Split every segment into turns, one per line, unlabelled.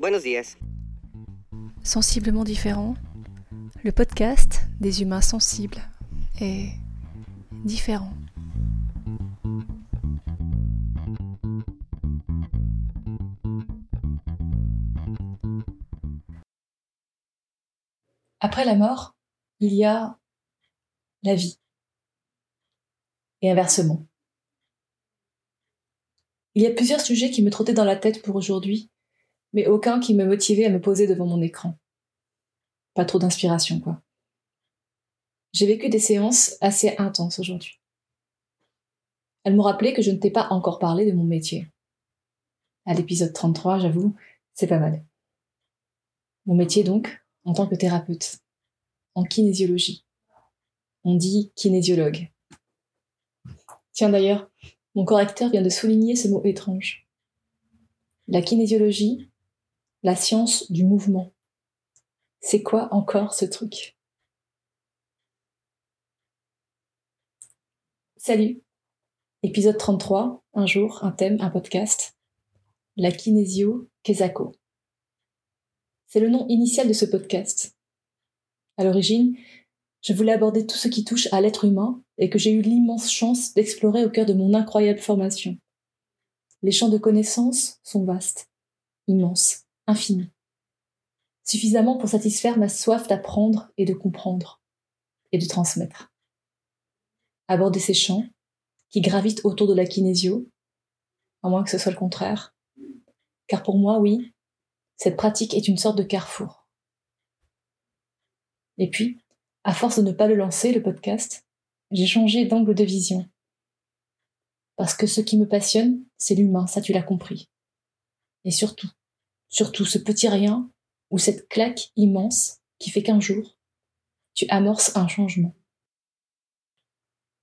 Buenos días.
Sensiblement différent, le podcast des humains sensibles est différent. Après la mort, il y a la vie. Et inversement. Il y a plusieurs sujets qui me trottaient dans la tête pour aujourd'hui, mais aucun qui me motivait à me poser devant mon écran. Pas trop d'inspiration, quoi. J'ai vécu des séances assez intenses aujourd'hui. Elles m'ont rappelé que je ne t'ai pas encore parlé de mon métier. À l'épisode 33, j'avoue, c'est pas mal. Mon métier donc, en tant que thérapeute, en kinésiologie. On dit kinésiologue. Tiens d'ailleurs, mon correcteur vient de souligner ce mot étrange. La kinésiologie, la science du mouvement. C'est quoi encore ce truc? Salut Épisode 33, un jour, un thème, un podcast. La kinésio Kesako. C'est le nom initial de ce podcast. À l'origine, je voulais aborder tout ce qui touche à l'être humain et que j'ai eu l'immense chance d'explorer au cœur de mon incroyable formation. Les champs de connaissances sont vastes, immenses, infinis. Suffisamment pour satisfaire ma soif d'apprendre et de comprendre et de transmettre. Aborder ces champs qui gravitent autour de la kinésio, à moins que ce soit le contraire. Car pour moi, oui, cette pratique est une sorte de carrefour. Et puis, à force de ne pas le lancer, le podcast, j'ai changé d'angle de vision. Parce que ce qui me passionne, c'est l'humain, ça tu l'as compris. Et surtout, surtout ce petit rien ou cette claque immense qui fait qu'un jour, tu amorces un changement.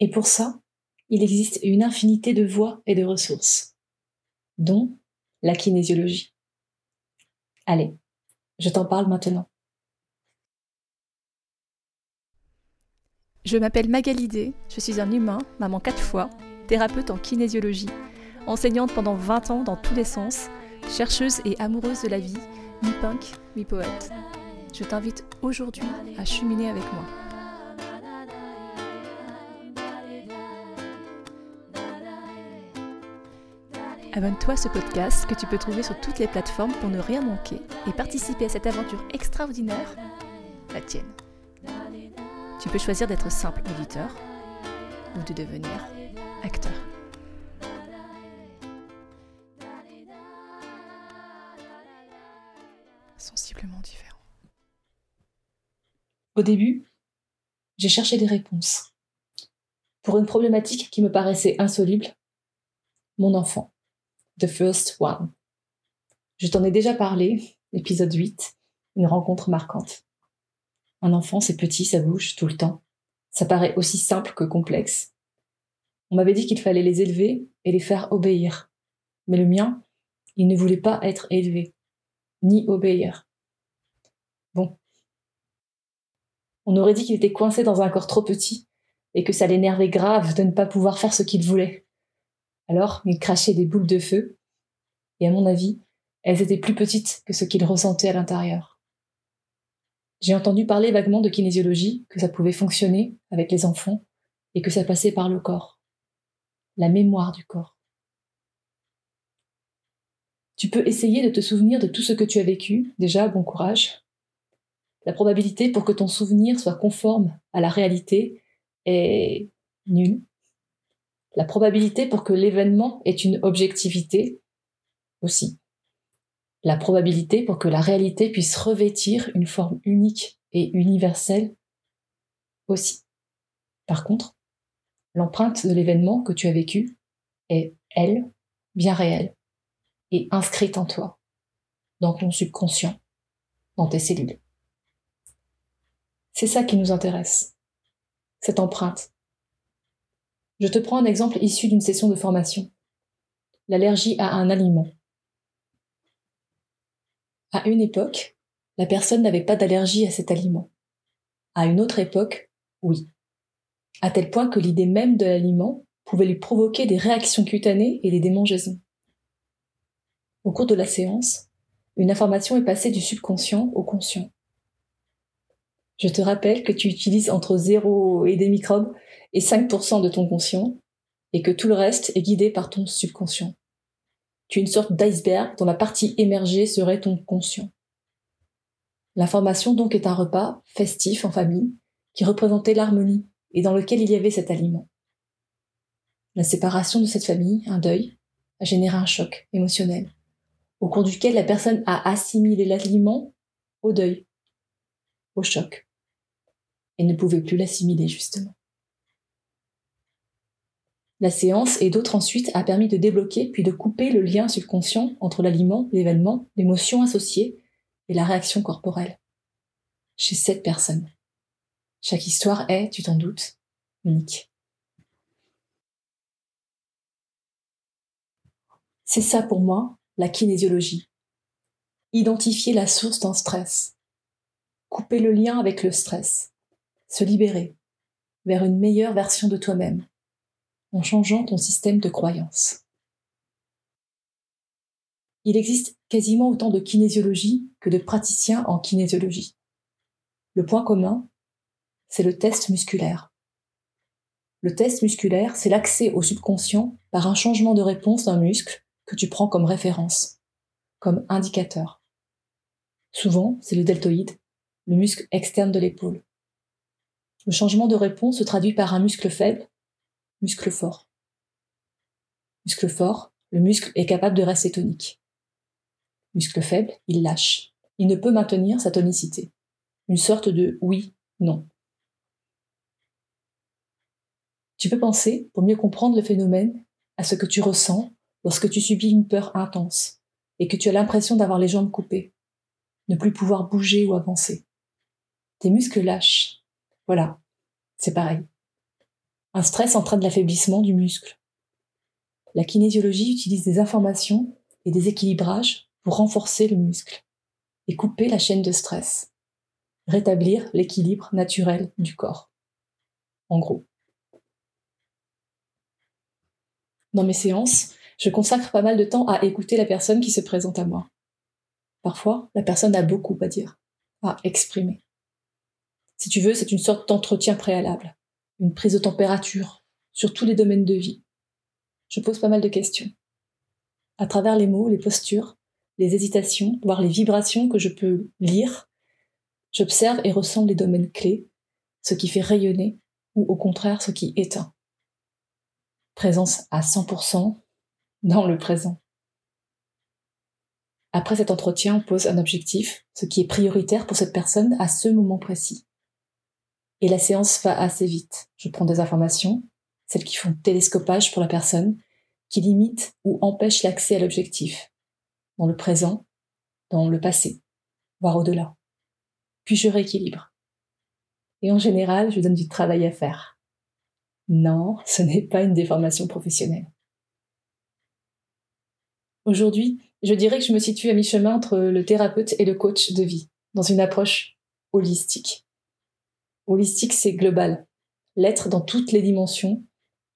Et pour ça, il existe une infinité de voies et de ressources, dont la kinésiologie. Allez, je t'en parle maintenant. Je m'appelle Magalidé, je suis un humain, maman quatre fois, thérapeute en kinésiologie, enseignante pendant 20 ans dans tous les sens, chercheuse et amoureuse de la vie, mi-punk, mi-poète. Je t'invite aujourd'hui à cheminer avec moi. Abonne-toi à ce podcast que tu peux trouver sur toutes les plateformes pour ne rien manquer et participer à cette aventure extraordinaire, la tienne. Tu peux choisir d'être simple auditeur ou de devenir acteur. Au début, j'ai cherché des réponses. Pour une problématique qui me paraissait insoluble, mon enfant. The First One. Je t'en ai déjà parlé, épisode 8, une rencontre marquante. Un enfant, c'est petit, ça bouge tout le temps. Ça paraît aussi simple que complexe. On m'avait dit qu'il fallait les élever et les faire obéir. Mais le mien, il ne voulait pas être élevé, ni obéir. Bon. On aurait dit qu'il était coincé dans un corps trop petit et que ça l'énervait grave de ne pas pouvoir faire ce qu'il voulait. Alors, il crachait des boules de feu, et à mon avis, elles étaient plus petites que ce qu'il ressentait à l'intérieur. J'ai entendu parler vaguement de kinésiologie, que ça pouvait fonctionner avec les enfants, et que ça passait par le corps. La mémoire du corps. Tu peux essayer de te souvenir de tout ce que tu as vécu, déjà, bon courage. La probabilité pour que ton souvenir soit conforme à la réalité est nulle la probabilité pour que l'événement ait une objectivité aussi. La probabilité pour que la réalité puisse revêtir une forme unique et universelle aussi. Par contre, l'empreinte de l'événement que tu as vécu est, elle, bien réelle et inscrite en toi, dans ton subconscient, dans tes cellules. C'est ça qui nous intéresse, cette empreinte je te prends un exemple issu d'une session de formation. L'allergie à un aliment. À une époque, la personne n'avait pas d'allergie à cet aliment. À une autre époque, oui. À tel point que l'idée même de l'aliment pouvait lui provoquer des réactions cutanées et des démangeaisons. Au cours de la séance, une information est passée du subconscient au conscient. Je te rappelle que tu utilises entre 0 et des microbes et 5% de ton conscient et que tout le reste est guidé par ton subconscient. Tu es une sorte d'iceberg dont la partie émergée serait ton conscient. L'information donc est un repas festif en famille qui représentait l'harmonie et dans lequel il y avait cet aliment. La séparation de cette famille, un deuil, a généré un choc émotionnel, au cours duquel la personne a assimilé l'aliment au deuil, au choc, et ne pouvait plus l'assimiler justement. La séance et d'autres ensuite a permis de débloquer puis de couper le lien subconscient entre l'aliment, l'événement, l'émotion associée et la réaction corporelle. Chez cette personne. Chaque histoire est, tu t'en doutes, unique. C'est ça pour moi, la kinésiologie. Identifier la source d'un stress. Couper le lien avec le stress. Se libérer vers une meilleure version de toi-même en changeant ton système de croyance. Il existe quasiment autant de kinésiologie que de praticiens en kinésiologie. Le point commun, c'est le test musculaire. Le test musculaire, c'est l'accès au subconscient par un changement de réponse d'un muscle que tu prends comme référence, comme indicateur. Souvent, c'est le deltoïde, le muscle externe de l'épaule. Le changement de réponse se traduit par un muscle faible, muscle fort. Muscle fort, le muscle est capable de rester tonique. Muscle faible, il lâche. Il ne peut maintenir sa tonicité. Une sorte de oui, non. Tu peux penser, pour mieux comprendre le phénomène, à ce que tu ressens lorsque tu subis une peur intense et que tu as l'impression d'avoir les jambes coupées, ne plus pouvoir bouger ou avancer. Tes muscles lâchent. Voilà, c'est pareil. Un stress entraîne l'affaiblissement du muscle. La kinésiologie utilise des informations et des équilibrages pour renforcer le muscle et couper la chaîne de stress, rétablir l'équilibre naturel du corps. En gros. Dans mes séances, je consacre pas mal de temps à écouter la personne qui se présente à moi. Parfois, la personne a beaucoup à dire, à exprimer. Si tu veux, c'est une sorte d'entretien préalable, une prise de température sur tous les domaines de vie. Je pose pas mal de questions. À travers les mots, les postures, les hésitations, voire les vibrations que je peux lire, j'observe et ressens les domaines clés, ce qui fait rayonner ou au contraire ce qui éteint. Présence à 100% dans le présent. Après cet entretien, on pose un objectif, ce qui est prioritaire pour cette personne à ce moment précis. Et la séance va assez vite. Je prends des informations, celles qui font télescopage pour la personne, qui limitent ou empêchent l'accès à l'objectif, dans le présent, dans le passé, voire au-delà. Puis je rééquilibre. Et en général, je donne du travail à faire. Non, ce n'est pas une déformation professionnelle. Aujourd'hui, je dirais que je me situe à mi-chemin entre le thérapeute et le coach de vie, dans une approche holistique. Holistique, c'est global. L'être dans toutes les dimensions,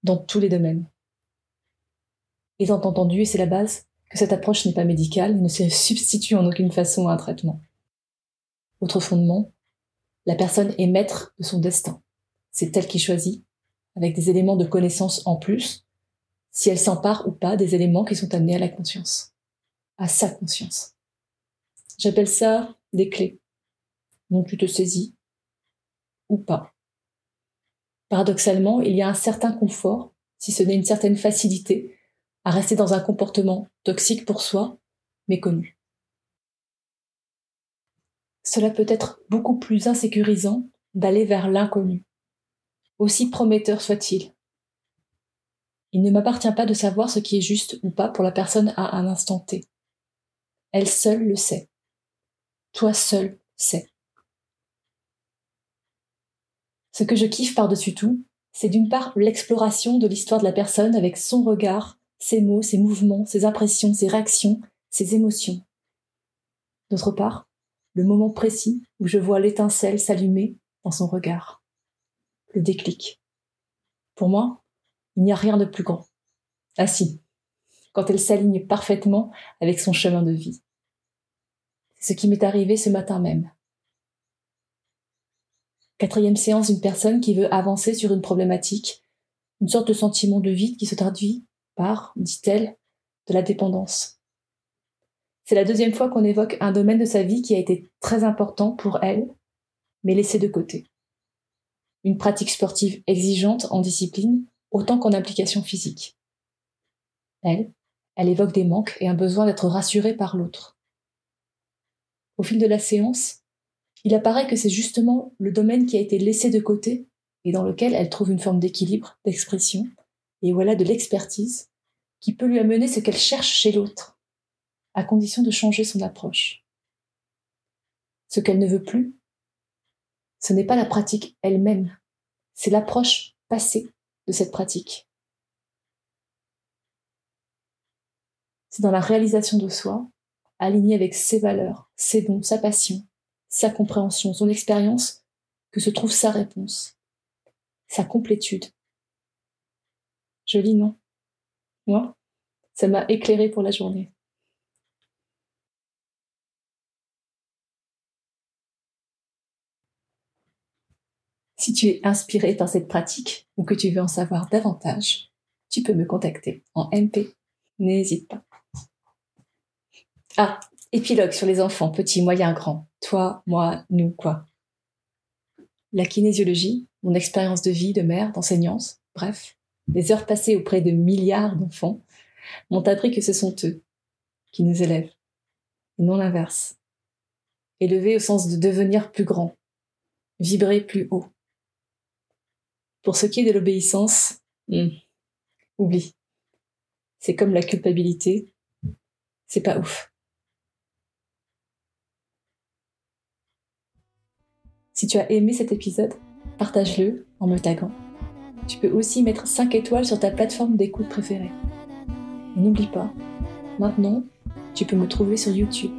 dans tous les domaines. Étant entendu, et c'est la base, que cette approche n'est pas médicale et ne se substitue en aucune façon à un traitement. Autre fondement, la personne est maître de son destin. C'est elle qui choisit, avec des éléments de connaissance en plus, si elle s'empare ou pas des éléments qui sont amenés à la conscience, à sa conscience. J'appelle ça des clés dont tu te saisis ou pas. Paradoxalement, il y a un certain confort, si ce n'est une certaine facilité, à rester dans un comportement toxique pour soi, mais connu. Cela peut être beaucoup plus insécurisant d'aller vers l'inconnu, aussi prometteur soit-il. Il ne m'appartient pas de savoir ce qui est juste ou pas pour la personne à un instant T. Elle seule le sait. Toi seul sais. Ce que je kiffe par-dessus tout, c'est d'une part l'exploration de l'histoire de la personne avec son regard, ses mots, ses mouvements, ses impressions, ses réactions, ses émotions. D'autre part, le moment précis où je vois l'étincelle s'allumer dans son regard. Le déclic. Pour moi, il n'y a rien de plus grand. Ah si, quand elle s'aligne parfaitement avec son chemin de vie. C'est ce qui m'est arrivé ce matin même. Quatrième séance d'une personne qui veut avancer sur une problématique, une sorte de sentiment de vide qui se traduit par, dit-elle, de la dépendance. C'est la deuxième fois qu'on évoque un domaine de sa vie qui a été très important pour elle, mais laissé de côté. Une pratique sportive exigeante en discipline autant qu'en implication physique. Elle, elle évoque des manques et un besoin d'être rassurée par l'autre. Au fil de la séance, il apparaît que c'est justement le domaine qui a été laissé de côté et dans lequel elle trouve une forme d'équilibre, d'expression, et voilà de l'expertise qui peut lui amener ce qu'elle cherche chez l'autre, à condition de changer son approche. Ce qu'elle ne veut plus, ce n'est pas la pratique elle-même, c'est l'approche passée de cette pratique. C'est dans la réalisation de soi, alignée avec ses valeurs, ses dons, sa passion, sa compréhension, son expérience, que se trouve sa réponse, sa complétude. Joli, non? Moi, ça m'a éclairé pour la journée. Si tu es inspiré par cette pratique ou que tu veux en savoir davantage, tu peux me contacter en MP. N'hésite pas. Ah, épilogue sur les enfants, petits, moyens, grands. Toi, moi, nous, quoi. La kinésiologie, mon expérience de vie, de mère, d'enseignante, bref, les heures passées auprès de milliards d'enfants m'ont appris que ce sont eux qui nous élèvent, et non l'inverse. Élever au sens de devenir plus grand, vibrer plus haut. Pour ce qui est de l'obéissance, hmm, oublie. C'est comme la culpabilité, c'est pas ouf. Si tu as aimé cet épisode, partage-le en me taguant. Tu peux aussi mettre 5 étoiles sur ta plateforme d'écoute préférée. Et n'oublie pas, maintenant, tu peux me trouver sur YouTube.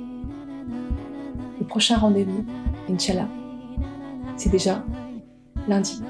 Le prochain rendez-vous, Inch'Allah, c'est déjà lundi.